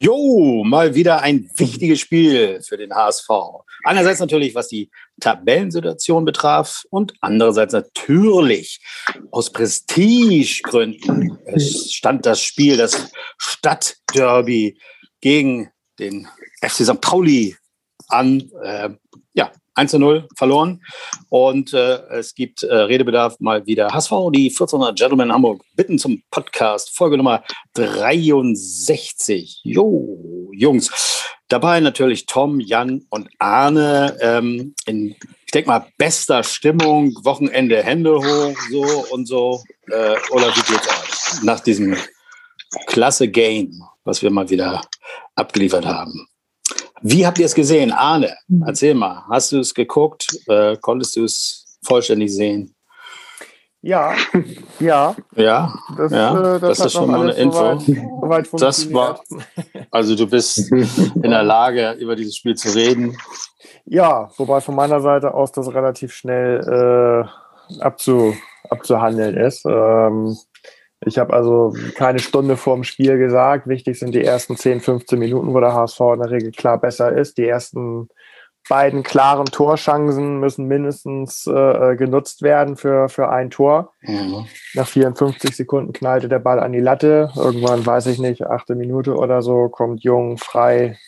Jo, mal wieder ein wichtiges Spiel für den HSV. Einerseits natürlich, was die Tabellensituation betraf und andererseits natürlich aus Prestigegründen es stand das Spiel, das Stadtderby gegen den FC St. Pauli an. Äh, 1 zu 0 verloren. Und äh, es gibt äh, Redebedarf mal wieder. HSV, die 1400 Gentlemen Hamburg bitten zum Podcast, Folge Nummer 63. Jo, Jungs. Dabei natürlich Tom, Jan und Arne ähm, in, ich denke mal, bester Stimmung, Wochenende Hände hoch, so und so. Äh, oder wie geht's aus? Nach diesem klasse Game, was wir mal wieder abgeliefert haben. Wie habt ihr es gesehen? Arne, mhm. erzähl mal. Hast du es geguckt? Äh, konntest du es vollständig sehen? Ja, ja. Ja, das, ja, äh, das, das ist schon mal eine Info. Soweit, soweit das war, also du bist in der Lage, über dieses Spiel zu reden. Ja, wobei von meiner Seite aus das relativ schnell äh, abzu, abzuhandeln ist. Ähm, ich habe also keine Stunde vorm Spiel gesagt. Wichtig sind die ersten 10, 15 Minuten, wo der HSV in der Regel klar besser ist. Die ersten beiden klaren Torchancen müssen mindestens äh, genutzt werden für, für ein Tor. Mhm. Nach 54 Sekunden knallte der Ball an die Latte. Irgendwann, weiß ich nicht, achte Minute oder so, kommt Jung frei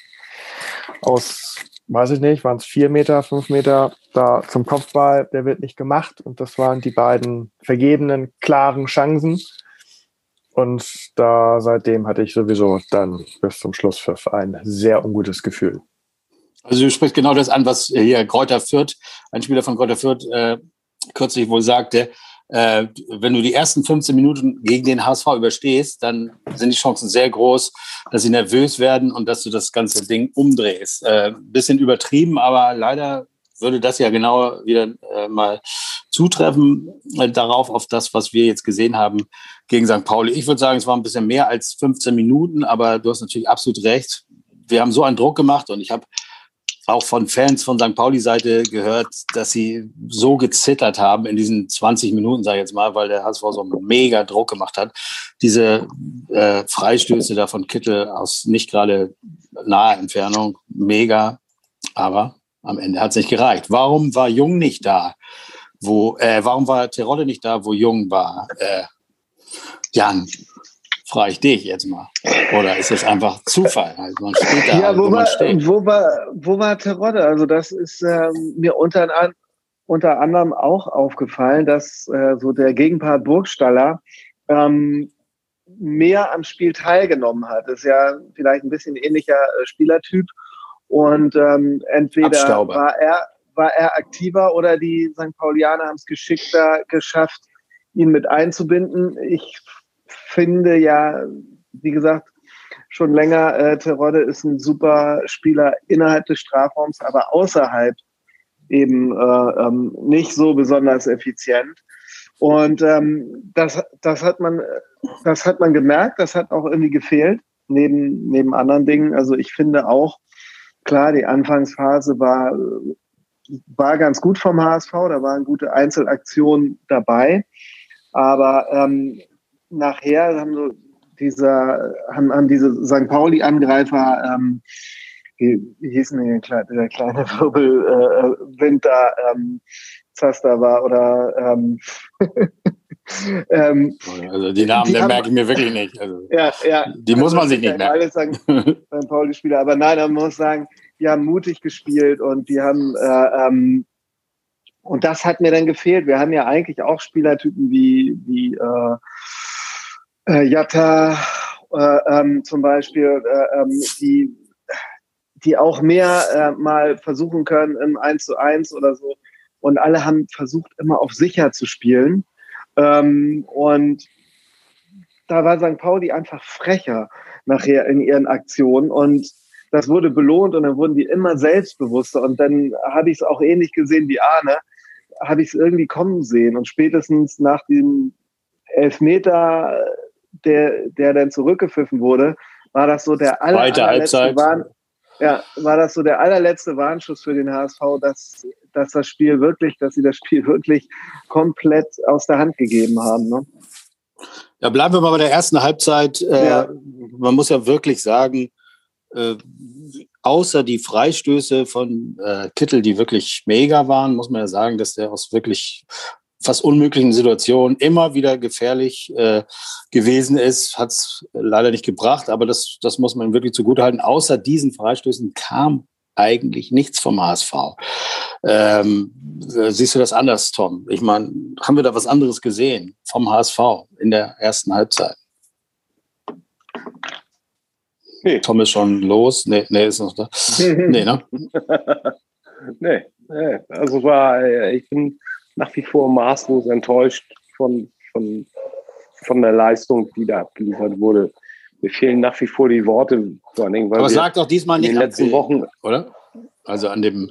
aus, weiß ich nicht, waren es vier Meter, fünf Meter da zum Kopfball. Der wird nicht gemacht. Und das waren die beiden vergebenen klaren Chancen. Und da seitdem hatte ich sowieso dann bis zum Schlusspfiff ein sehr ungutes Gefühl. Also du sprichst genau das an, was hier Kräuter Fürth, ein Spieler von Kräuter Fürth, äh, kürzlich wohl sagte, äh, wenn du die ersten 15 Minuten gegen den HSV überstehst, dann sind die Chancen sehr groß, dass sie nervös werden und dass du das ganze Ding umdrehst. Äh, bisschen übertrieben, aber leider würde das ja genau wieder äh, mal zutreffen äh, darauf, auf das, was wir jetzt gesehen haben gegen St. Pauli. Ich würde sagen, es war ein bisschen mehr als 15 Minuten, aber du hast natürlich absolut recht. Wir haben so einen Druck gemacht und ich habe auch von Fans von St. Pauli-Seite gehört, dass sie so gezittert haben in diesen 20 Minuten, sage ich jetzt mal, weil der HSV so einen mega Druck gemacht hat. Diese äh, Freistöße da von Kittel aus nicht gerade naher Entfernung, mega. Aber am Ende hat es nicht gereicht. Warum war Jung nicht da? Wo, äh, warum war Terodde nicht da, wo Jung war? Äh, Jan, frage ich dich jetzt mal. Oder ist es einfach Zufall? Also man steht da, ja, wo, wo, war, wo, war, wo war Terodde? Also das ist ähm, mir unter, unter anderem auch aufgefallen, dass äh, so der Gegenpart Burgstaller ähm, mehr am Spiel teilgenommen hat. Das ist ja vielleicht ein bisschen ähnlicher äh, Spielertyp. Und ähm, entweder Abstauber. war er, war er aktiver oder die St. Paulianer haben es geschickter geschafft, ihn mit einzubinden. Ich finde ja, wie gesagt, schon länger, äh, Terodde ist ein super Spieler innerhalb des Strafraums, aber außerhalb eben äh, ähm, nicht so besonders effizient. Und ähm, das, das, hat man, das hat man gemerkt, das hat auch irgendwie gefehlt, neben, neben anderen Dingen. Also ich finde auch, klar, die Anfangsphase war, war ganz gut vom HSV, da waren gute Einzelaktionen dabei. Aber ähm, nachher haben so dieser, haben, haben diese St. Pauli-Angreifer, ähm, wie, wie hieß denn der, kleine, kleine Wirbelwind äh, da, ähm, Zaster war oder ähm, ähm, also die Namen, die haben, merke ich mir wirklich nicht. Also, ja, ja. Die muss man sich nicht merken. Alles sagen, beim Pauli-Spieler. Aber nein, man muss sagen, die haben mutig gespielt und die haben äh, ähm, und das hat mir dann gefehlt. Wir haben ja eigentlich auch Spielertypen wie, wie äh, äh, Jatta äh, ähm, zum Beispiel, äh, ähm, die, die auch mehr äh, mal versuchen können im 1 zu 1 oder so. Und alle haben versucht, immer auf sicher zu spielen. Ähm, und da war St. Pauli einfach frecher nachher in ihren Aktionen. Und das wurde belohnt und dann wurden die immer selbstbewusster. Und dann habe ich es auch ähnlich gesehen wie Arne, habe ich es irgendwie kommen sehen. Und spätestens nach dem Elfmeter der, der dann zurückgepfiffen wurde, war das so der aller, allerletzte Warn, ja, war das so der allerletzte Warnschuss für den HSV, dass, dass das Spiel wirklich, dass sie das Spiel wirklich komplett aus der Hand gegeben haben. Ne? Ja, bleiben wir mal bei der ersten Halbzeit. Äh, ja. Man muss ja wirklich sagen, äh, außer die Freistöße von äh, Kittel, die wirklich mega waren, muss man ja sagen, dass der aus wirklich fast unmöglichen Situationen immer wieder gefährlich äh, gewesen ist, hat es leider nicht gebracht, aber das, das muss man wirklich zugutehalten. Außer diesen Freistößen kam eigentlich nichts vom HSV. Ähm, siehst du das anders, Tom? Ich meine, haben wir da was anderes gesehen vom HSV in der ersten Halbzeit? Nee. Tom ist schon los. Nee, nee, ist noch da. nee, ne? nee, nee, also war, äh, ich bin nach wie vor maßlos enttäuscht von, von, von der Leistung, die da abgeliefert wurde. Mir fehlen nach wie vor die Worte, vor allen Dingen, weil Aber sag doch diesmal nicht in den letzten Wochen, oder? Also an dem,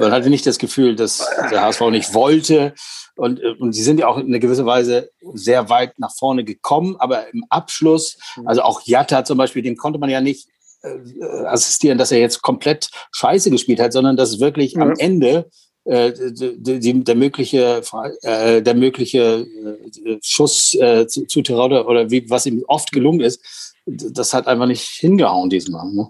man hatte nicht das Gefühl, dass der HSV nicht wollte. Und, und sie sind ja auch in einer gewisser Weise sehr weit nach vorne gekommen, aber im Abschluss, also auch Jatta zum Beispiel, dem konnte man ja nicht äh, assistieren, dass er jetzt komplett scheiße gespielt hat, sondern dass wirklich mhm. am Ende äh, die, der mögliche äh, der mögliche äh, Schuss äh, zu, zu Tirode oder wie was ihm oft gelungen ist, das hat einfach nicht hingehauen diesmal. Ne?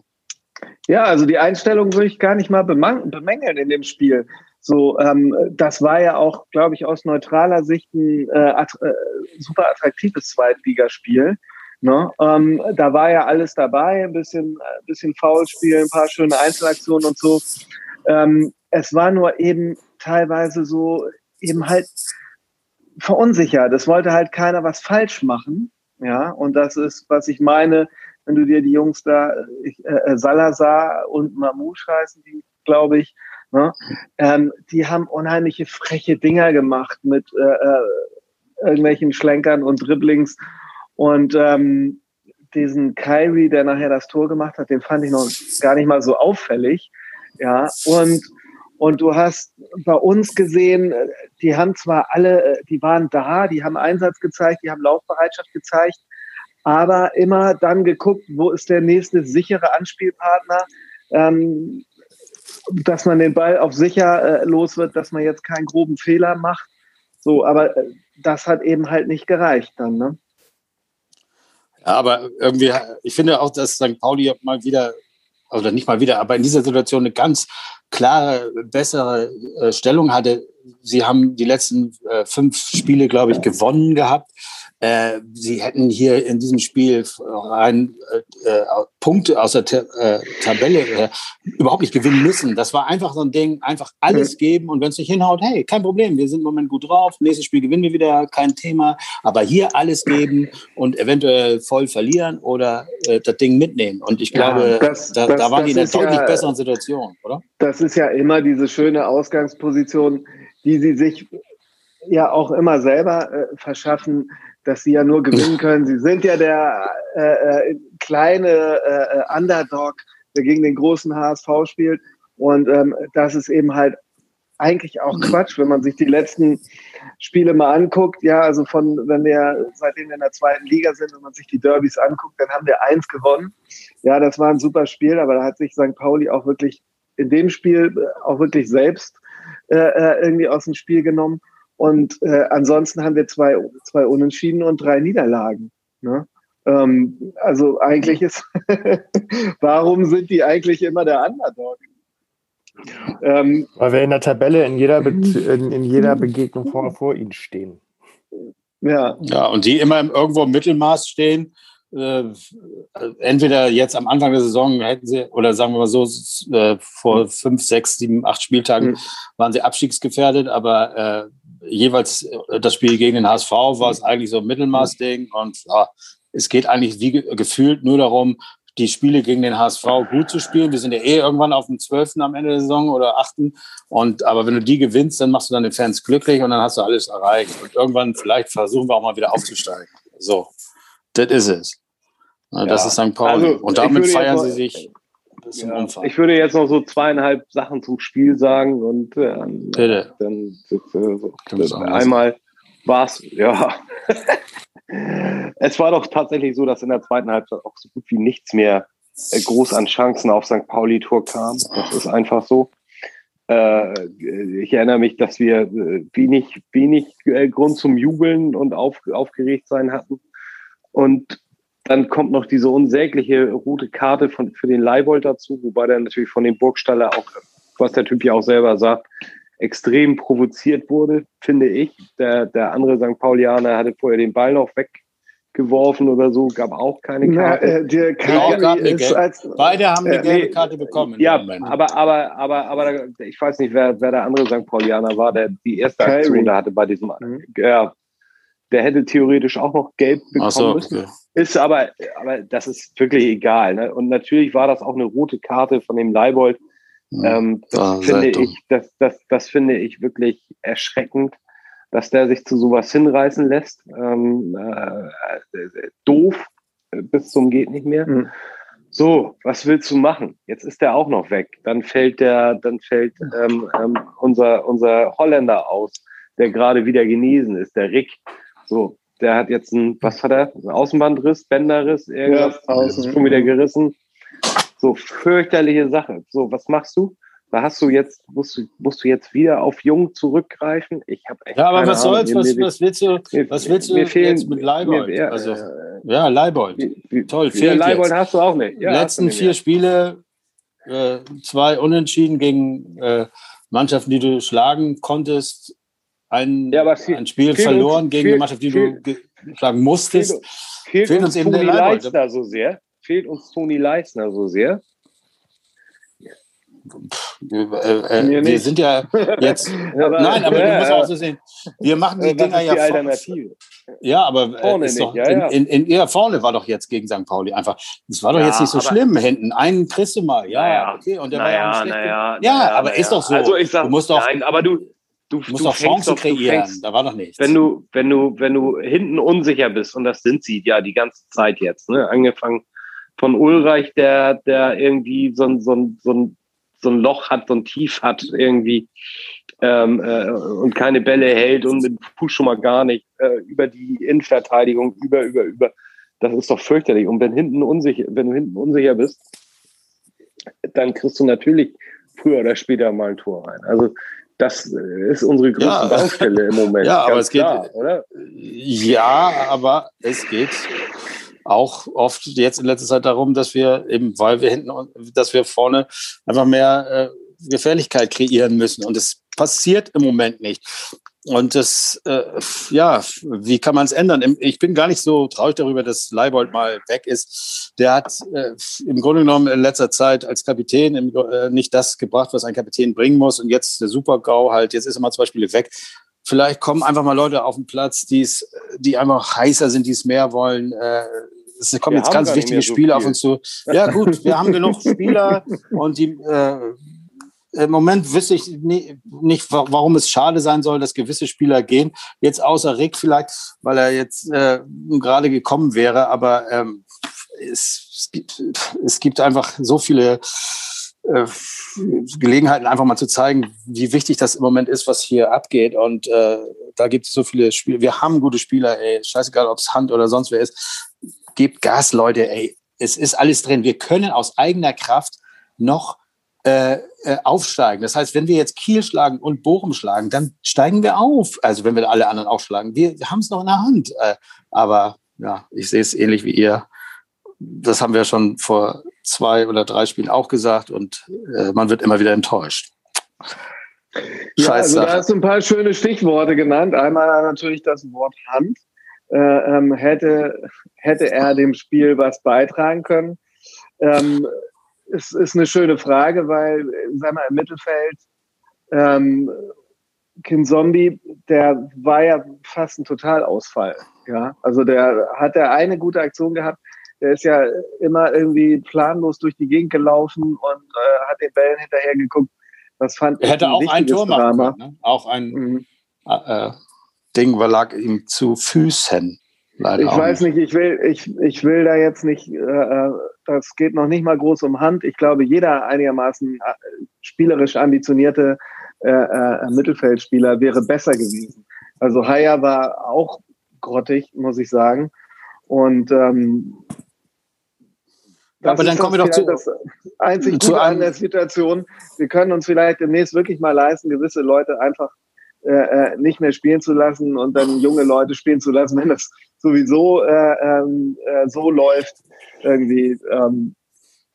Ja, also die Einstellung würde ich gar nicht mal bemängeln in dem Spiel. So, ähm, das war ja auch, glaube ich, aus neutraler Sicht ein äh, att äh, super attraktives Zweitligaspiel. Ne? Ähm, da war ja alles dabei, ein bisschen, ein bisschen Foulspiel, ein paar schöne Einzelaktionen und so. Ähm, es war nur eben teilweise so eben halt verunsichert. Es wollte halt keiner was falsch machen. Ja, und das ist, was ich meine, wenn du dir die Jungs da, ich, äh, Salazar und Mamouche heißen die, glaube ich, ne? ähm, die haben unheimliche freche Dinger gemacht mit äh, äh, irgendwelchen Schlenkern und Dribblings. Und ähm, diesen Kyrie, der nachher das Tor gemacht hat, den fand ich noch gar nicht mal so auffällig. Ja, und, und du hast bei uns gesehen, die haben zwar alle, die waren da, die haben Einsatz gezeigt, die haben Laufbereitschaft gezeigt, aber immer dann geguckt, wo ist der nächste sichere Anspielpartner, ähm, dass man den Ball auf sicher äh, los wird, dass man jetzt keinen groben Fehler macht. So, aber äh, das hat eben halt nicht gereicht dann, ne? Ja, aber irgendwie, ich finde auch, dass St. Pauli mal wieder, oder nicht mal wieder, aber in dieser Situation eine ganz klare, bessere äh, Stellung hatte. Sie haben die letzten äh, fünf Spiele, glaube ich, gewonnen gehabt. Äh, sie hätten hier in diesem Spiel rein äh, äh, Punkte aus der äh, Tabelle äh, überhaupt nicht gewinnen müssen. Das war einfach so ein Ding, einfach alles geben und wenn es nicht hinhaut, hey, kein Problem, wir sind im Moment gut drauf, nächstes Spiel gewinnen wir wieder, kein Thema, aber hier alles geben und eventuell voll verlieren oder das Ding mitnehmen. Und ich glaube, ja, das, da, das, da waren die in einer deutlich ja, besseren Situation, oder? Das ist ja immer diese schöne Ausgangsposition, die sie sich ja auch immer selber verschaffen dass sie ja nur gewinnen können. Sie sind ja der äh, äh, kleine äh, Underdog, der gegen den großen HSV spielt. Und ähm, das ist eben halt eigentlich auch Quatsch, wenn man sich die letzten Spiele mal anguckt. Ja, also von, wenn wir seitdem wir in der zweiten Liga sind, wenn man sich die Derbys anguckt, dann haben wir eins gewonnen. Ja, das war ein super Spiel, aber da hat sich St. Pauli auch wirklich in dem Spiel auch wirklich selbst äh, äh irgendwie aus dem Spiel genommen. Und äh, ansonsten haben wir zwei, zwei Unentschieden und drei Niederlagen. Ne? Ähm, also eigentlich ist, warum sind die eigentlich immer der Underdog? Ähm, Weil wir in der Tabelle in jeder, Be in, in jeder Begegnung vor, vor ihnen stehen. Ja. ja, und die immer irgendwo im Mittelmaß stehen. Äh, entweder jetzt am Anfang der Saison hätten sie, oder sagen wir mal so, äh, vor fünf, sechs, sieben, acht Spieltagen mhm. waren sie abstiegsgefährdet, aber äh, jeweils äh, das Spiel gegen den HSV war es eigentlich so ein Mittelmaßding und ja, es geht eigentlich wie gefühlt nur darum, die Spiele gegen den HSV gut zu spielen. Wir sind ja eh irgendwann auf dem 12. am Ende der Saison oder 8. Und, aber wenn du die gewinnst, dann machst du dann den Fans glücklich und dann hast du alles erreicht. Und irgendwann vielleicht versuchen wir auch mal wieder aufzusteigen. So, das ist es. Das ja. ist St. Pauli. Also, und damit feiern sie sich bis ja, Umfang. Ich würde jetzt noch so zweieinhalb Sachen zum Spiel sagen und ähm, Bitte. dann äh, so, einmal war es, ja. es war doch tatsächlich so, dass in der zweiten Halbzeit auch so gut wie nichts mehr äh, groß an Chancen auf St. Pauli-Tor kam. Das ist einfach so. Äh, ich erinnere mich, dass wir äh, wenig, wenig äh, Grund zum Jubeln und auf, aufgeregt sein hatten. Und dann kommt noch diese unsägliche rote Karte von, für den Leibold dazu, wobei der natürlich von dem Burgstaller auch, was der Typ ja auch selber sagt, extrem provoziert wurde, finde ich. Der, der andere St. Paulianer hatte vorher den Ball noch weggeworfen oder so, gab auch keine Karte. Na, äh, der Karte ist als, Beide haben eine äh, gelbe Karte bekommen. Ja, aber, aber, aber, aber ich weiß nicht, wer, wer der andere St. Paulianer war, der die erste Aktion da hatte bei diesem. Mhm. Ja, der hätte theoretisch auch noch gelb bekommen so, müssen. Ist aber, aber das ist wirklich egal. Ne? Und natürlich war das auch eine rote Karte von dem Leibold. Ja, ähm, das, ah, finde ich, das, das, das finde ich wirklich erschreckend, dass der sich zu sowas hinreißen lässt. Ähm, äh, doof bis zum geht nicht mehr. Mhm. So, was willst du machen? Jetzt ist der auch noch weg. Dann fällt der, dann fällt ähm, ähm, unser, unser Holländer aus, der gerade wieder genesen ist, der Rick. So, der hat jetzt ein, was hat er? Ein Außenbandriss, Bänderriss, irgendwas. Ja, ist schon wieder gerissen. So, fürchterliche Sache. So, was machst du? Da hast du jetzt, musst du, musst du jetzt wieder auf Jung zurückgreifen? Ich habe echt. Ja, aber was soll's? Was, was willst du, was willst du fehlen, jetzt mit Leibold? Mir, also, äh, ja, Leibold. Toll, fehlt Leibold jetzt. hast du auch nicht. Ja, letzten vier Spiele, äh, zwei Unentschieden gegen äh, Mannschaften, die du schlagen konntest ein, ja, ein Spiel verloren uns, gegen viel, eine Mannschaft, die viel, du schlagen musstest. Fehlt, fehlt uns, uns Toni Leisner so sehr. Fehlt uns Toni Leisner so sehr. Äh, äh, wir sind ja jetzt. aber, nein, aber ja, du musst auch so sehen. Wir machen die Dinger ja Alternative. Ja, aber äh, vorne ist doch, ja, ja. In, in, in, ja, vorne war doch jetzt gegen St. Pauli einfach. Das war doch jetzt nicht so schlimm hinten. Einen kriegst du mal. Ja, okay. Und der naja, war ja, naja, ja, aber ist doch so. Also ich sag, du musst doch. Nein, aber du, Du, du musst doch Chancen kreieren, fängst, da war noch nichts. Wenn du, wenn du, wenn du hinten unsicher bist, und das sind sie ja die ganze Zeit jetzt, ne? angefangen von Ulreich, der, der irgendwie so ein, so ein, so ein, so ein Loch hat, so ein Tief hat irgendwie ähm, äh, und keine Bälle hält und mit Fuß schon mal gar nicht, äh, über die Innenverteidigung, über, über, über. Das ist doch fürchterlich. Und wenn hinten unsicher, wenn du hinten unsicher bist, dann kriegst du natürlich früher oder später mal ein Tor rein. Also das ist unsere größte ja. Baustelle im Moment. Ja, aber es klar, geht, oder? Ja, aber es geht auch oft jetzt in letzter Zeit darum, dass wir eben, weil wir hinten, dass wir vorne einfach mehr äh, Gefährlichkeit kreieren müssen. Und es passiert im Moment nicht. Und das, äh, ja, wie kann man es ändern? Ich bin gar nicht so traurig darüber, dass Leibold mal weg ist. Der hat äh, im Grunde genommen in letzter Zeit als Kapitän im, äh, nicht das gebracht, was ein Kapitän bringen muss. Und jetzt der Super-GAU halt, jetzt ist er mal zwei Spiele weg. Vielleicht kommen einfach mal Leute auf den Platz, die's, die einfach heißer sind, die es mehr wollen. Äh, es kommen wir jetzt ganz wichtige so Spiele auf uns zu. Ja gut, wir haben genug Spieler und die äh, im Moment wüsste ich nicht, warum es schade sein soll, dass gewisse Spieler gehen. Jetzt außer Rick vielleicht, weil er jetzt äh, gerade gekommen wäre. Aber ähm, es, es, gibt, es gibt einfach so viele äh, Gelegenheiten, einfach mal zu zeigen, wie wichtig das im Moment ist, was hier abgeht. Und äh, da gibt es so viele Spiele. Wir haben gute Spieler, ey. Scheißegal, ob es Hand oder sonst wer ist. Gebt Gas, Leute, ey. Es ist alles drin. Wir können aus eigener Kraft noch äh, äh, aufsteigen. Das heißt, wenn wir jetzt Kiel schlagen und Bochum schlagen, dann steigen wir auf. Also wenn wir alle anderen aufschlagen. Wir haben es noch in der Hand. Äh, aber ja, ich sehe es ähnlich wie ihr. Das haben wir schon vor zwei oder drei Spielen auch gesagt und äh, man wird immer wieder enttäuscht. Ja, also da hast du ein paar schöne Stichworte genannt. Einmal natürlich das Wort Hand. Äh, ähm, hätte, hätte er dem Spiel was beitragen können. Ähm, ist, ist eine schöne Frage, weil, sag mal, im Mittelfeld, ähm, Kin Zombie, der war ja fast ein Totalausfall. Ja, also der hat der eine gute Aktion gehabt. Der ist ja immer irgendwie planlos durch die Gegend gelaufen und äh, hat den Bällen hinterher geguckt. Das fand er hätte auch ein Tor machen können, ne? Auch ein mhm. äh, Ding lag ihm zu Füßen. Leider ich weiß nicht. nicht, ich will, ich, ich will da jetzt nicht, äh, äh, das geht noch nicht mal groß um Hand. Ich glaube, jeder einigermaßen äh, spielerisch ambitionierte äh, äh, Mittelfeldspieler wäre besser gewesen. Also Haya war auch grottig, muss ich sagen. Und ähm, ja, aber dann kommen wir doch zu das einzig zu an der Situation. Wir können uns vielleicht demnächst wirklich mal leisten, gewisse Leute einfach äh, äh, nicht mehr spielen zu lassen und dann junge Leute spielen zu lassen, wenn das sowieso äh, ähm, äh, so läuft. Irgendwie. Ähm.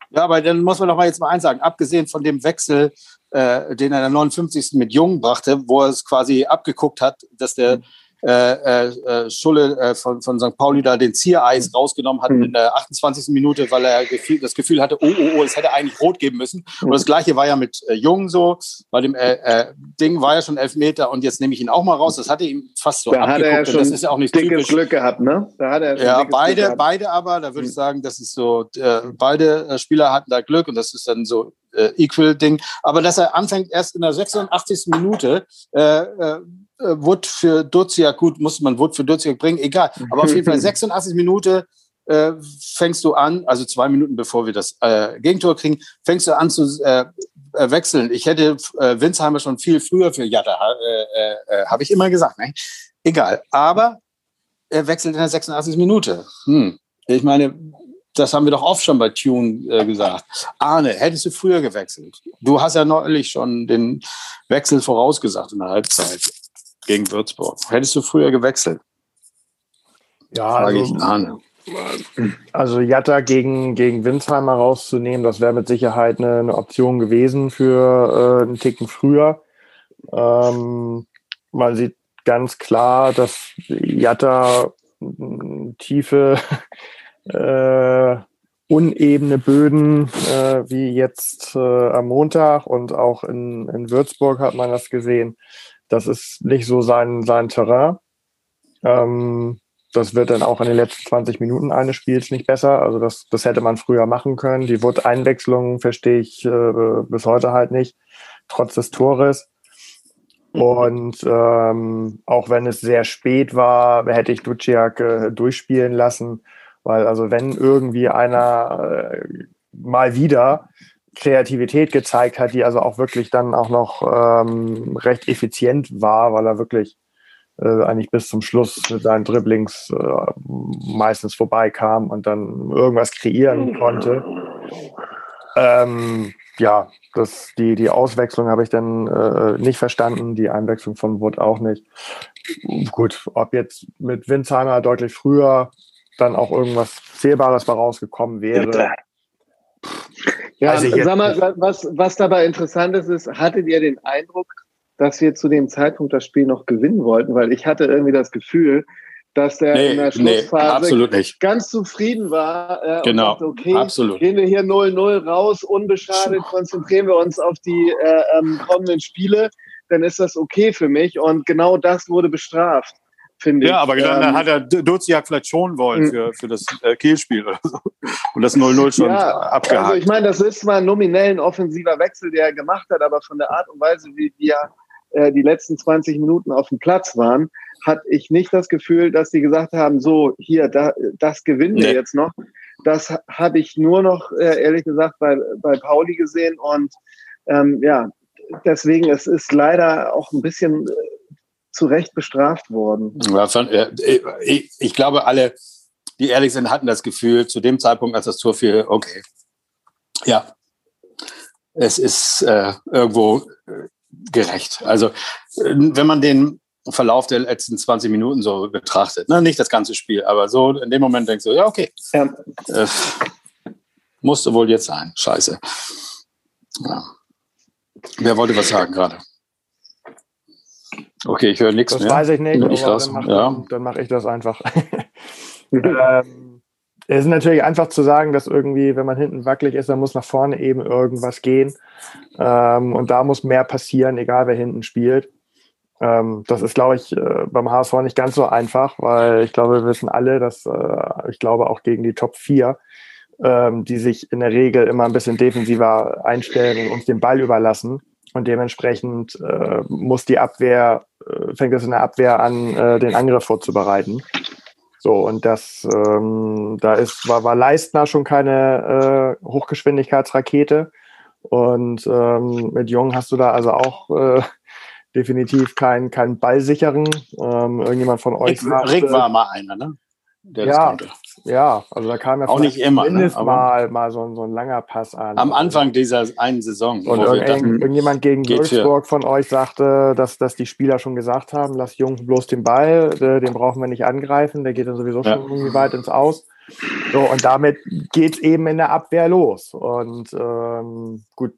Ja, aber dann muss man doch mal jetzt mal eins sagen. Abgesehen von dem Wechsel, äh, den er in der 59. mit Jung brachte, wo er es quasi abgeguckt hat, dass der mhm äh, äh, Schulle äh, von, von St. Pauli da den Ziereis rausgenommen hat mhm. in der 28. Minute, weil er gefühl, das Gefühl hatte, oh, oh, oh, es hätte eigentlich rot geben müssen. Und das gleiche war ja mit äh, Jung so, bei dem äh, äh, Ding war ja schon elf Meter und jetzt nehme ich ihn auch mal raus. Das hatte ihm fast so da abgeguckt. Hat er ja schon das ist ja auch nicht dickes typisch. Glück gehabt, ne? Da hat er ja, beide, beide aber, da würde ich hm. sagen, das ist so, äh, beide äh, Spieler hatten da Glück und das ist dann so äh, Equal-Ding. Aber dass er anfängt erst in der 86. Minute, äh, äh, äh, Wood für Duziak, gut, muss man Wood für Duziak bringen, egal. Aber auf jeden Fall 86 Minuten äh, fängst du an, also zwei Minuten bevor wir das äh, Gegentor kriegen, fängst du an zu äh, äh wechseln. Ich hätte äh, Winsheimer schon viel früher für Jatta, äh, äh, habe ich immer gesagt. Ne? Egal. Aber er wechselt in der 86 Minute. Hm. Ich meine, das haben wir doch oft schon bei Tune äh, gesagt. Arne, hättest du früher gewechselt? Du hast ja neulich schon den Wechsel vorausgesagt in der Halbzeit gegen Würzburg. Hättest du früher gewechselt? Ja, Frage also, ich Arne. Also Jatta gegen, gegen Winsheimer rauszunehmen, das wäre mit Sicherheit eine, eine, Option gewesen für äh, einen Ticken früher. Ähm, man sieht ganz klar, dass Jatta tiefe, äh, unebene Böden, äh, wie jetzt äh, am Montag und auch in, in Würzburg hat man das gesehen, das ist nicht so sein, sein Terrain. Ähm, das wird dann auch in den letzten 20 Minuten eines Spiels nicht besser. Also das, das hätte man früher machen können. Die Wood-Einwechslung verstehe ich äh, bis heute halt nicht, trotz des Tores. Und ähm, auch wenn es sehr spät war, hätte ich Duciak äh, durchspielen lassen, weil also wenn irgendwie einer äh, mal wieder Kreativität gezeigt hat, die also auch wirklich dann auch noch ähm, recht effizient war, weil er wirklich äh, eigentlich bis zum Schluss mit seinen Dribblings äh, meistens vorbeikam und dann irgendwas kreieren konnte. Ähm, ja, das, die, die Auswechslung habe ich dann äh, nicht verstanden, die Einwechslung von Wood auch nicht. Gut, ob jetzt mit Winsheimer deutlich früher dann auch irgendwas Zählbares mal rausgekommen wäre. Ja, also sag mal, was, was dabei interessant ist, ist, hattet ihr den Eindruck, dass wir zu dem Zeitpunkt das Spiel noch gewinnen wollten? Weil ich hatte irgendwie das Gefühl, dass der nee, in der Schlussphase nee, ganz zufrieden war. Äh, genau, dachte, okay, absolut. gehen wir hier 0-0 raus, unbeschadet, konzentrieren wir uns auf die äh, ähm, kommenden Spiele, dann ist das okay für mich. Und genau das wurde bestraft finde ich. Ja, aber dann ähm, hat er Duziak vielleicht schon wollen hm. für, für das äh, Kielspiel oder so. Und das 0-0 schon ja, abgehakt. Also ich meine, das ist zwar nominell ein offensiver Wechsel, der er gemacht hat, aber von der Art und Weise, wie wir äh, die letzten 20 Minuten auf dem Platz waren, hatte ich nicht das Gefühl, dass sie gesagt haben, so, hier, da, das gewinnen nee. wir jetzt noch. Das habe ich nur noch, äh, ehrlich gesagt, bei, bei Pauli gesehen. Und ähm, ja, deswegen, es ist leider auch ein bisschen äh, zu Recht bestraft worden. Ich, glaube, alle, die ehrlich sind, hatten das Gefühl, zu dem Zeitpunkt, als das Tor fiel, okay, ja, es ist äh, irgendwo äh, gerecht. Also, wenn man den Verlauf der letzten 20 Minuten so betrachtet, ne? nicht das ganze Spiel, aber so in dem Moment denkst du, ja, okay, ja. Äh, musste wohl jetzt sein. Scheiße. Ja. Wer wollte was sagen gerade? Okay, ich höre nichts das mehr. Das weiß ich nicht, ich aber dann mache ja. dann mach ich das einfach. ähm, es ist natürlich einfach zu sagen, dass irgendwie, wenn man hinten wackelig ist, dann muss nach vorne eben irgendwas gehen. Ähm, und da muss mehr passieren, egal wer hinten spielt. Ähm, das ist, glaube ich, äh, beim HSV nicht ganz so einfach, weil ich glaube, wir wissen alle, dass äh, ich glaube auch gegen die Top 4, ähm, die sich in der Regel immer ein bisschen defensiver einstellen und uns den Ball überlassen. Und dementsprechend äh, muss die Abwehr, äh, fängt es in der Abwehr an, äh, den Angriff vorzubereiten. So, und das, ähm, da ist, war, war Leistner schon keine äh, Hochgeschwindigkeitsrakete. Und ähm, mit Jung hast du da also auch äh, definitiv keinen keinen ballsicheren. Ähm, irgendjemand von euch. Rick, Rick war mal einer, ne? Der ja, das konnte. Ja, also da kam ja auch nicht immer, ne? mal, mal so, so, ein langer Pass an. Am Anfang dieser einen Saison. Und irgend, dachten, irgendjemand gegen Würzburg von euch sagte, dass, dass die Spieler schon gesagt haben, lass Jung bloß den Ball, den brauchen wir nicht angreifen, der geht dann sowieso ja. schon irgendwie weit ins Aus. So, und damit geht es eben in der Abwehr los. Und ähm, gut.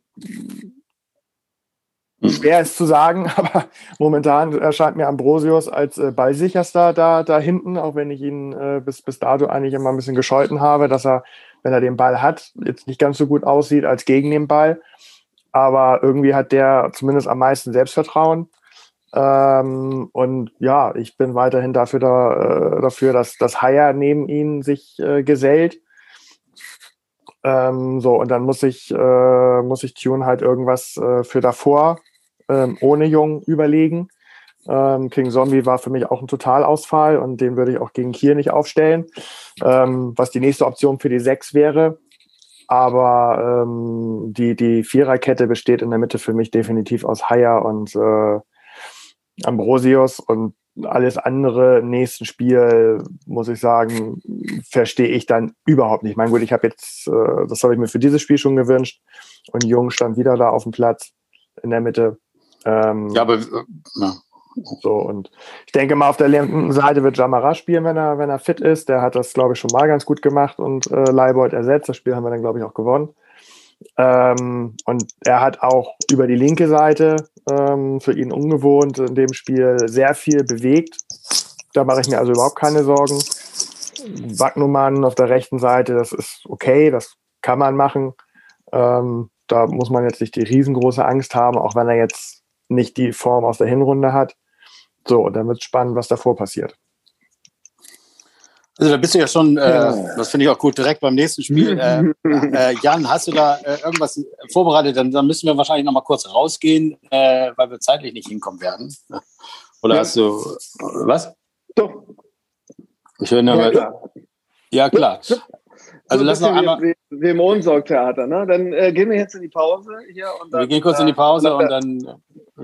Schwer ist zu sagen, aber momentan erscheint mir Ambrosius als äh, ballsicherster da, da hinten, auch wenn ich ihn äh, bis, bis dato eigentlich immer ein bisschen gescholten habe, dass er, wenn er den Ball hat, jetzt nicht ganz so gut aussieht als gegen den Ball. Aber irgendwie hat der zumindest am meisten Selbstvertrauen. Ähm, und ja, ich bin weiterhin dafür, da, äh, dafür dass das Haier neben ihn sich äh, gesellt. Ähm, so, und dann muss ich, äh, muss ich Tune halt irgendwas äh, für davor ähm, ohne Jung überlegen. Ähm, King Zombie war für mich auch ein Totalausfall und den würde ich auch gegen Kiel nicht aufstellen, ähm, was die nächste Option für die Sechs wäre. Aber ähm, die, die Viererkette besteht in der Mitte für mich definitiv aus Haier und äh, Ambrosius und alles andere im nächsten Spiel, muss ich sagen, verstehe ich dann überhaupt nicht. Mein gut, ich habe jetzt, äh, das habe ich mir für dieses Spiel schon gewünscht und Jung stand wieder da auf dem Platz in der Mitte. Ähm, ja, aber äh, ja. So, und ich denke mal, auf der linken Seite wird Jamara spielen, wenn er, wenn er fit ist. Der hat das, glaube ich, schon mal ganz gut gemacht und äh, Leibold ersetzt. Das Spiel haben wir dann, glaube ich, auch gewonnen. Ähm, und er hat auch über die linke Seite, ähm, für ihn ungewohnt, in dem Spiel sehr viel bewegt. Da mache ich mir also überhaupt keine Sorgen. Wagnumann auf der rechten Seite, das ist okay, das kann man machen. Ähm, da muss man jetzt nicht die riesengroße Angst haben, auch wenn er jetzt nicht die Form aus der Hinrunde hat. So, und dann wird es spannend, was davor passiert. Also da bist du ja schon, äh, das finde ich auch gut, direkt beim nächsten Spiel. Äh, äh, Jan, hast du da äh, irgendwas vorbereitet? Dann, dann, müssen wir wahrscheinlich noch mal kurz rausgehen, äh, weil wir zeitlich nicht hinkommen werden. Oder ja. hast du was? Doch. Ich höre nur ja, klar. Ja, klar. Also so lass noch einmal. Wie, wie im Ohnsorgtheater, ne? Dann äh, gehen wir jetzt in die Pause hier. Und dann, wir gehen kurz in die Pause und dann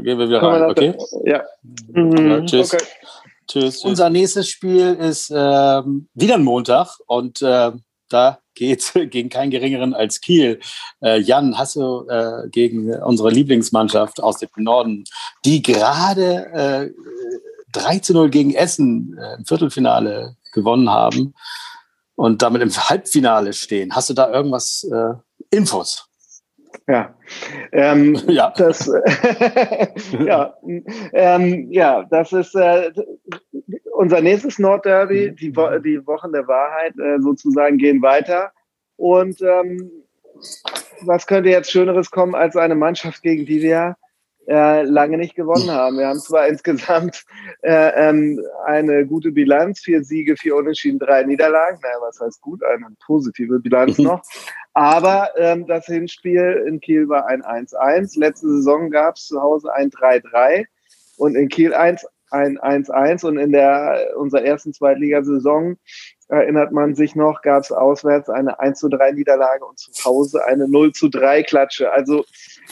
gehen wir wieder rein, okay? Ja. Mhm. ja tschüss. Okay. Tschüss. Unser nächstes Spiel ist ähm, wieder ein Montag und äh, da geht es gegen keinen geringeren als Kiel. Äh, Jan, hast du äh, gegen unsere Lieblingsmannschaft aus dem Norden, die gerade äh, 3 zu 0 gegen Essen äh, im Viertelfinale gewonnen haben, und damit im Halbfinale stehen. Hast du da irgendwas äh, Infos? Ja, ähm, ja. Das, ja, ähm, ja, das ist äh, unser nächstes Nordderby. Mhm. Die, Wo die Wochen der Wahrheit äh, sozusagen gehen weiter. Und ähm, was könnte jetzt Schöneres kommen als eine Mannschaft, gegen die wir äh, lange nicht gewonnen haben. Wir haben zwar insgesamt äh, ähm, eine gute Bilanz, vier Siege, vier Unentschieden, drei Niederlagen. Naja, was heißt gut? Eine positive Bilanz noch. Aber ähm, das Hinspiel in Kiel war ein 1-1. Letzte Saison gab es zu Hause ein 3-3 und in Kiel 1 ein 1-1 und in der unserer ersten Zweitligasaison erinnert man sich noch, gab es auswärts eine 1 zu 3 Niederlage und zu Hause eine 0 zu 3 Klatsche. Also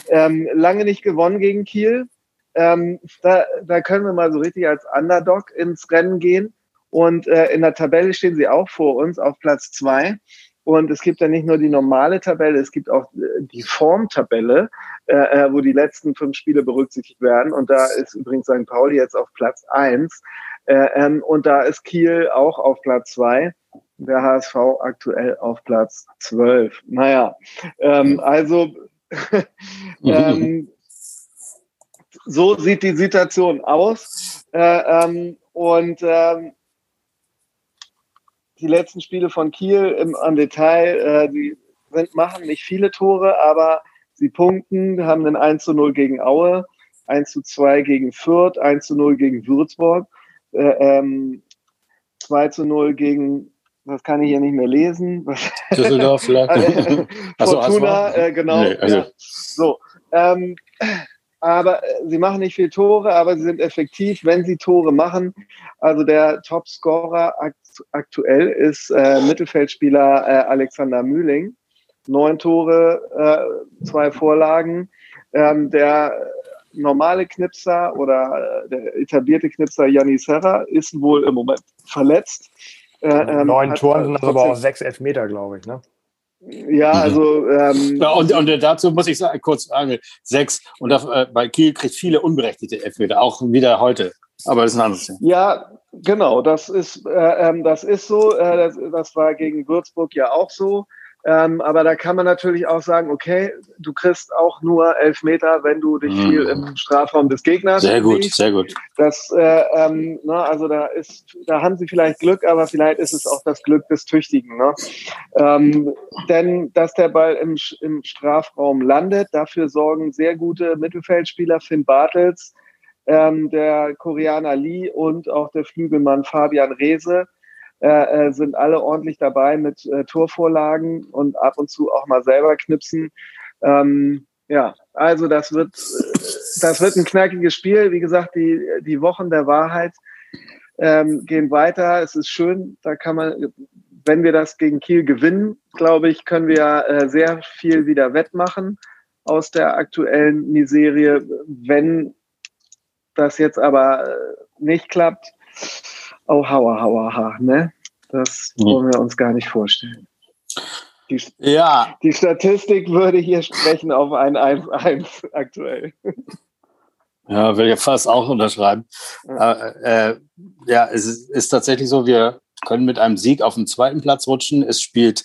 ähm, lange nicht gewonnen gegen Kiel. Ähm, da, da können wir mal so richtig als Underdog ins Rennen gehen. Und äh, in der Tabelle stehen sie auch vor uns auf Platz zwei. Und es gibt ja nicht nur die normale Tabelle, es gibt auch äh, die Formtabelle, äh, äh, wo die letzten fünf Spiele berücksichtigt werden. Und da ist übrigens St. Pauli jetzt auf Platz eins. Äh, ähm, und da ist Kiel auch auf Platz zwei. Der HSV aktuell auf Platz zwölf. Naja, ähm, also ähm, so sieht die Situation aus. Äh, ähm, und ähm, die letzten Spiele von Kiel im, am Detail, äh, die sind, machen nicht viele Tore, aber sie punkten, haben einen 1 zu 0 gegen Aue, 1 zu 2 gegen Fürth, 1 zu 0 gegen Würzburg, äh, ähm, 2 zu 0 gegen das kann ich hier nicht mehr lesen. Düsseldorf vielleicht. Fortuna, äh, genau. Nee, also. ja. So. Ähm, aber äh, sie machen nicht viel Tore, aber sie sind effektiv, wenn sie Tore machen. Also der Topscorer akt aktuell ist äh, Mittelfeldspieler äh, Alexander Mühling. Neun Tore, äh, zwei Vorlagen. Ähm, der normale Knipser oder äh, der etablierte Knipser Janni Serra ist wohl im Moment verletzt. Äh, ähm, Neun Toren sind das aber auch sechs Elfmeter, glaube ich, ne? Ja, mhm. also. Ähm, ja, und, und dazu muss ich sagen, kurz sagen, sechs. Und da, äh, bei Kiel kriegt viele unberechtigte Elfmeter, auch wieder heute. Aber das ist ein anderes Thema. Ja, genau, das ist, äh, ähm, das ist so. Äh, das, das war gegen Würzburg ja auch so. Ähm, aber da kann man natürlich auch sagen, okay, du kriegst auch nur elf Meter, wenn du dich mhm. viel im Strafraum des Gegners. Sehr gut, siehst. sehr gut. Das, äh, ähm, ne, also da ist, da haben sie vielleicht Glück, aber vielleicht ist es auch das Glück des Tüchtigen. Ne? Ähm, denn dass der Ball im, im Strafraum landet, dafür sorgen sehr gute Mittelfeldspieler Finn Bartels, ähm, der Koreaner Lee und auch der Flügelmann Fabian Reese äh, äh, sind alle ordentlich dabei mit äh, Torvorlagen und ab und zu auch mal selber knipsen. Ähm, ja, also das wird, das wird ein knackiges Spiel. Wie gesagt, die, die Wochen der Wahrheit ähm, gehen weiter. Es ist schön, da kann man, wenn wir das gegen Kiel gewinnen, glaube ich, können wir äh, sehr viel wieder wettmachen aus der aktuellen Miserie. Wenn das jetzt aber äh, nicht klappt, oh, hauer, hauer, ha, ne? Das mhm. wollen wir uns gar nicht vorstellen. Die, ja. die Statistik würde hier sprechen auf ein 1-1 aktuell. Ja, will ich fast auch unterschreiben. Ja, äh, ja es ist, ist, tatsächlich so, wir können mit einem Sieg auf den zweiten Platz rutschen. Es spielt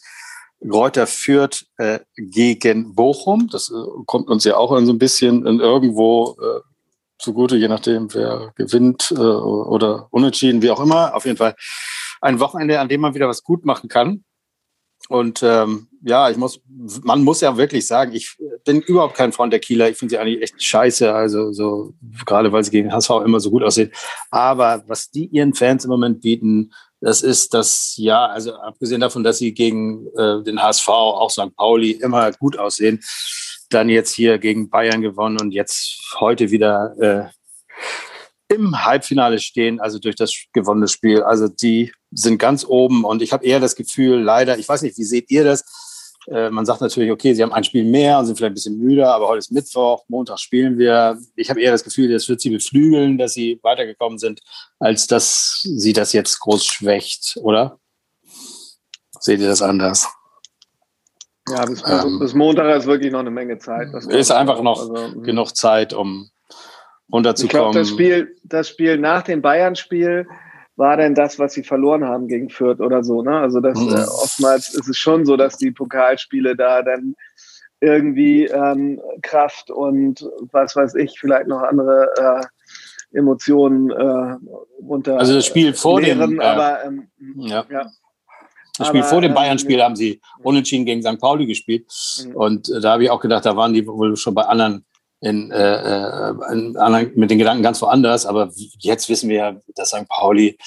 Reuter Fürth äh, gegen Bochum. Das äh, kommt uns ja auch so ein bisschen in irgendwo äh, zugute, je nachdem, wer gewinnt äh, oder unentschieden, wie auch immer. Auf jeden Fall ein Wochenende, an dem man wieder was gut machen kann. Und ähm, ja, ich muss, man muss ja wirklich sagen, ich bin überhaupt kein Freund der Kieler. Ich finde sie eigentlich echt scheiße, also so gerade weil sie gegen HSV immer so gut aussehen. Aber was die ihren Fans im Moment bieten, das ist das, ja, also abgesehen davon, dass sie gegen äh, den HSV, auch St. Pauli, immer gut aussehen, dann jetzt hier gegen Bayern gewonnen und jetzt heute wieder äh, im Halbfinale stehen, also durch das gewonnene Spiel. Also die sind ganz oben und ich habe eher das Gefühl, leider, ich weiß nicht, wie seht ihr das? Äh, man sagt natürlich, okay, sie haben ein Spiel mehr und sind vielleicht ein bisschen müder, aber heute ist Mittwoch, Montag spielen wir. Ich habe eher das Gefühl, das wird sie beflügeln, dass sie weitergekommen sind, als dass sie das jetzt groß schwächt, oder? Seht ihr das anders? Ja, bis, ähm, bis, Montag ist wirklich noch eine Menge Zeit. Ist einfach noch also, mhm. genug Zeit, um runterzukommen. Ich glaube, das Spiel, das Spiel nach dem Bayern-Spiel war denn das, was sie verloren haben gegen Fürth oder so. Ne? Also das, mhm. äh, oftmals ist es schon so, dass die Pokalspiele da dann irgendwie ähm, Kraft und was weiß ich, vielleicht noch andere äh, Emotionen äh, unter. Also das Spiel vor lehren, dem. Äh, aber ähm, ja. ja. Das Spiel vor dem ähm, Bayern-Spiel haben sie unentschieden gegen St. Pauli gespielt. Mhm. Und äh, da habe ich auch gedacht, da waren die wohl schon bei anderen, in, äh, äh, in anderen mit den Gedanken ganz woanders. Aber jetzt wissen wir ja, dass St. Pauli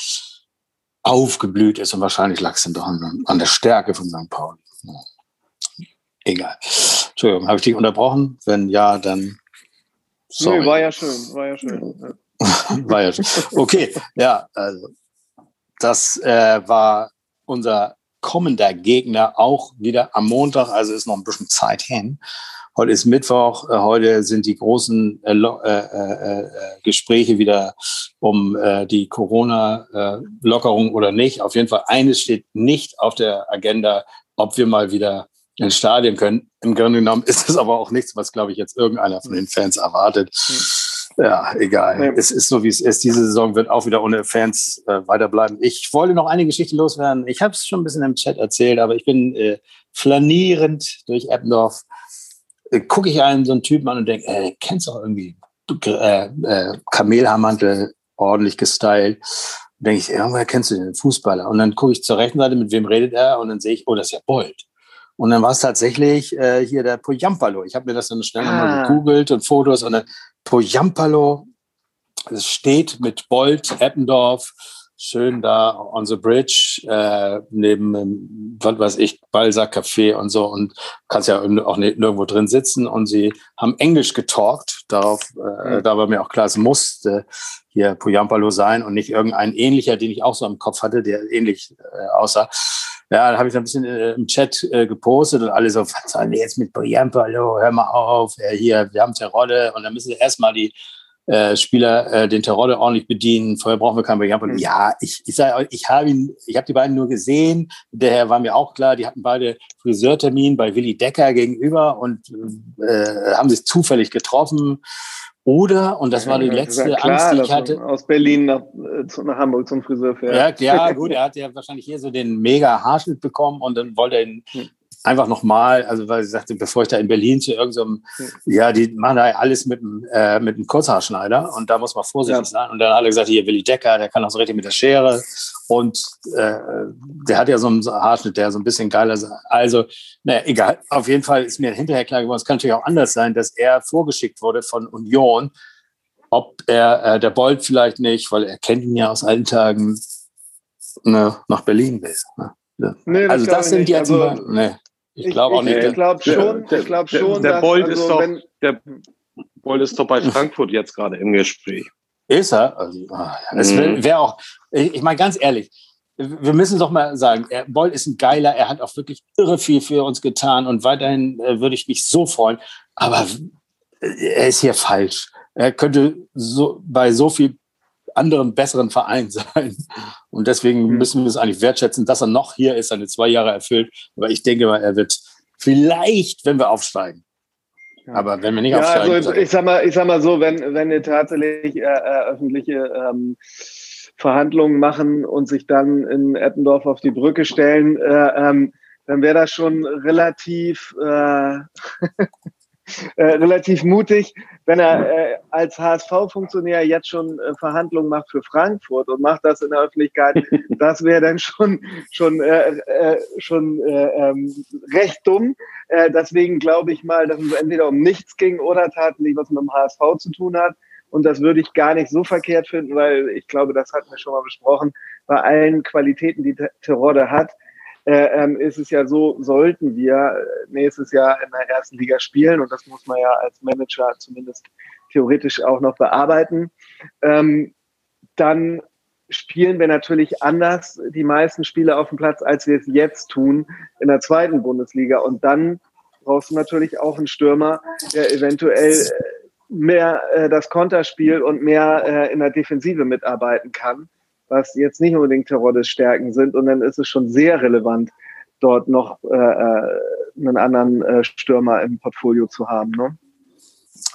aufgeblüht ist und wahrscheinlich lag es dann doch an, an, der Stärke von St. Pauli. Egal. Entschuldigung, habe ich dich unterbrochen? Wenn ja, dann. Sorry. Nee, war ja schön, war ja schön. war ja schön. Okay, ja, also das äh, war unser kommender Gegner auch wieder am Montag, also ist noch ein bisschen Zeit hin. Heute ist Mittwoch, äh, heute sind die großen äh, äh, äh, Gespräche wieder um äh, die Corona-Lockerung oder nicht. Auf jeden Fall eines steht nicht auf der Agenda, ob wir mal wieder ins Stadion können. Im Grunde genommen ist es aber auch nichts, was, glaube ich, jetzt irgendeiner von den Fans erwartet. Mhm. Ja, egal. Nee. Es ist so, wie es ist. Diese Saison wird auch wieder ohne Fans äh, weiterbleiben. Ich wollte noch eine Geschichte loswerden. Ich habe es schon ein bisschen im Chat erzählt, aber ich bin äh, flanierend durch Eppendorf. Äh, Gucke ich einen so einen Typen an und denke, äh, kennst du auch irgendwie äh, äh, Kamelhaarmantel, ordentlich gestylt. Denke ich, irgendwer kennst du den Fußballer? Und dann gucke ich zur rechten Seite, mit wem redet er? Und dann sehe ich, oh, das ist ja Bold. Und dann war es tatsächlich äh, hier der Poyampalo. Ich habe mir das dann schnell ah. nochmal gegoogelt und Fotos und dann Poyampalo. Es steht mit Bolt, Eppendorf, schön da on the bridge, äh, neben, was weiß ich, Balsack Café und so und kannst ja auch nirgendwo drin sitzen und sie haben Englisch getalkt, darauf, äh, mhm. da war mir auch klar, es musste hier Poyampalo sein und nicht irgendein ähnlicher, den ich auch so im Kopf hatte, der ähnlich äh, aussah. Ja, da habe ich ein bisschen äh, im Chat äh, gepostet und alle so, was sollen wir jetzt mit Poyampalo, hör mal auf, äh, hier, wir haben Terodde und dann müssen sie erstmal die äh, Spieler äh, den Terodde ordentlich bedienen. Vorher brauchen wir keinen Backup. Mhm. Ja, ich, ich sage, ich habe ihn, ich habe die beiden nur gesehen. Der war mir auch klar, die hatten beide Friseurtermin bei Willi Decker gegenüber und äh, haben sich zufällig getroffen. Oder, und das war die letzte ja klar, Angst, die ich hatte. Aus Berlin nach, äh, nach Hamburg zum Friseur fährt. Ja, ja, gut, er hat ja wahrscheinlich hier so den mega Haarschnitt bekommen und dann wollte er ihn hm einfach nochmal, also weil sie sagte, bevor ich da in Berlin zu irgendeinem, so ja, die machen da alles mit einem, äh, mit einem Kurzhaarschneider und da muss man vorsichtig ja. sein. Und dann alle gesagt, hier Willi Decker, der kann auch so richtig mit der Schere und äh, der hat ja so einen Haarschnitt, der so ein bisschen geiler ist. Also, naja, egal. Auf jeden Fall ist mir hinterher klar geworden, es kann natürlich auch anders sein, dass er vorgeschickt wurde von Union, ob er, äh, der Bolt vielleicht nicht, weil er kennt ihn ja aus alten Tagen, ne, nach Berlin will. Ne? Nee, also das sind jetzt also, mal, ne. Ich glaube auch nicht. Ich glaube schon, der, ich glaube schon, der, der Bolt also, ist doch, wenn, der Bolt ist doch bei Frankfurt jetzt gerade im Gespräch. Ist er? Also, ah, das mhm. wäre auch, ich, ich meine ganz ehrlich, wir müssen doch mal sagen, er, Bolt ist ein geiler, er hat auch wirklich irre viel für uns getan und weiterhin äh, würde ich mich so freuen. Aber er ist hier falsch. Er könnte so bei so viel anderen besseren Verein sein. Und deswegen mhm. müssen wir es eigentlich wertschätzen, dass er noch hier ist, seine zwei Jahre erfüllt. Aber ich denke mal, er wird vielleicht, wenn wir aufsteigen. Aber wenn wir nicht ja, aufsteigen. Also ich, sag mal, ich sag mal so, wenn, wenn wir tatsächlich äh, äh, öffentliche ähm, Verhandlungen machen und sich dann in Eppendorf auf die Brücke stellen, äh, ähm, dann wäre das schon relativ äh, äh, relativ mutig, wenn er äh, als HSV-Funktionär jetzt schon äh, Verhandlungen macht für Frankfurt und macht das in der Öffentlichkeit. Das wäre dann schon schon äh, äh, schon äh, ähm, recht dumm. Deswegen glaube ich mal, dass es entweder um nichts ging oder tatsächlich was mit dem HSV zu tun hat. Und das würde ich gar nicht so verkehrt finden, weil ich glaube, das hatten wir schon mal besprochen. Bei allen Qualitäten, die Terodde hat, ähm, ist es ja so, sollten wir äh, nächstes Jahr in der ersten Liga spielen und das muss man ja als Manager zumindest theoretisch auch noch bearbeiten, ähm, dann spielen wir natürlich anders die meisten Spiele auf dem Platz, als wir es jetzt tun in der zweiten Bundesliga. Und dann brauchst du natürlich auch einen Stürmer, der eventuell äh, mehr äh, das Konterspiel und mehr äh, in der Defensive mitarbeiten kann was jetzt nicht unbedingt Teroddes Stärken sind. Und dann ist es schon sehr relevant, dort noch äh, äh, einen anderen äh, Stürmer im Portfolio zu haben. Ne?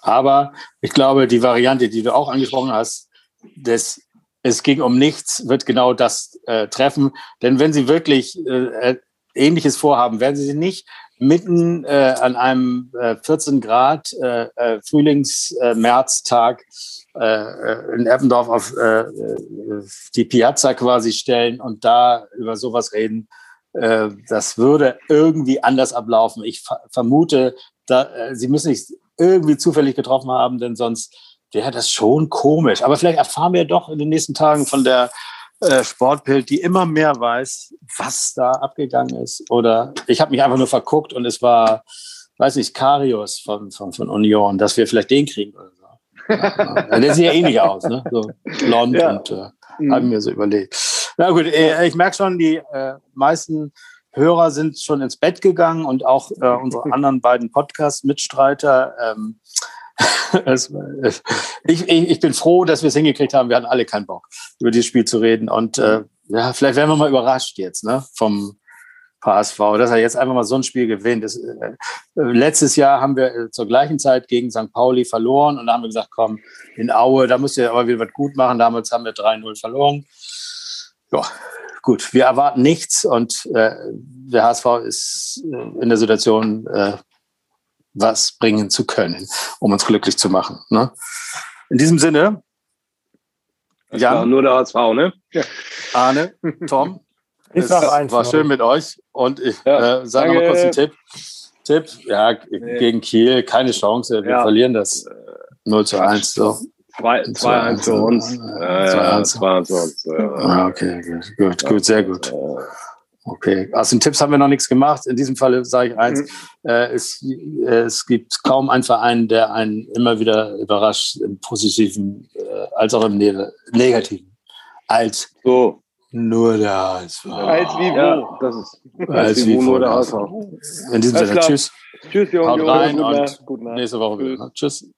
Aber ich glaube, die Variante, die du auch angesprochen hast, des es ging um nichts, wird genau das äh, treffen. Denn wenn sie wirklich äh, Ähnliches vorhaben, werden sie sich nicht mitten äh, an einem äh, 14 Grad äh, äh Frühlings-März-Tag äh, äh, in Eppendorf auf die Piazza quasi stellen und da über sowas reden. Das würde irgendwie anders ablaufen. Ich vermute, da, sie müssen sich irgendwie zufällig getroffen haben, denn sonst wäre das schon komisch. Aber vielleicht erfahren wir doch in den nächsten Tagen von der äh, Sportbild, die immer mehr weiß, was da abgegangen ist. Oder ich habe mich einfach nur verguckt und es war, weiß nicht, Karius von, von, von Union, dass wir vielleicht den kriegen oder so. Ja, der sieht ja ähnlich aus, ne? So blond ja. und äh, mhm. habe mir so überlegt. Na gut, äh, ich merke schon, die äh, meisten Hörer sind schon ins Bett gegangen und auch äh, unsere anderen beiden Podcast-Mitstreiter. Ähm, ich, ich, ich, bin froh, dass wir es hingekriegt haben. Wir hatten alle keinen Bock, über dieses Spiel zu reden. Und äh, ja, vielleicht werden wir mal überrascht jetzt ne, vom HSV, dass er jetzt einfach mal so ein Spiel gewinnt. Das, äh, letztes Jahr haben wir äh, zur gleichen Zeit gegen St. Pauli verloren und da haben wir gesagt, komm, in Aue, da müsst ihr aber wieder was gut machen. Damals haben wir 3-0 verloren. Ja, gut, wir erwarten nichts und äh, der HSV ist äh, in der Situation, äh, was bringen zu können, um uns glücklich zu machen. Ne? In diesem Sinne, Jan, nur der HSV, ne? Ja. Arne, Tom, ich es eins war schön mit euch und ich ja, äh, sage nochmal kurz einen Tipp. Tipp, ja, nee. gegen Kiel, keine Chance, wir ja. verlieren das 0 zu 1. So. 2-1 für uns. 2-1 für uns. Okay, gut, gut, gut, sehr gut. Okay, aus den Tipps haben wir noch nichts gemacht. In diesem Fall sage ich eins, mhm. äh, es, äh, es gibt kaum einen Verein, der einen immer wieder überrascht, im Positiven äh, als auch im ne Negativen. Als so. nur der HSV. Als wie wo? Ja, das ist als wie wo nur der HSV. In diesem Sinne, tschüss. Tschüss, Jungs. Haut rein und nächste Woche wieder. Tschüss.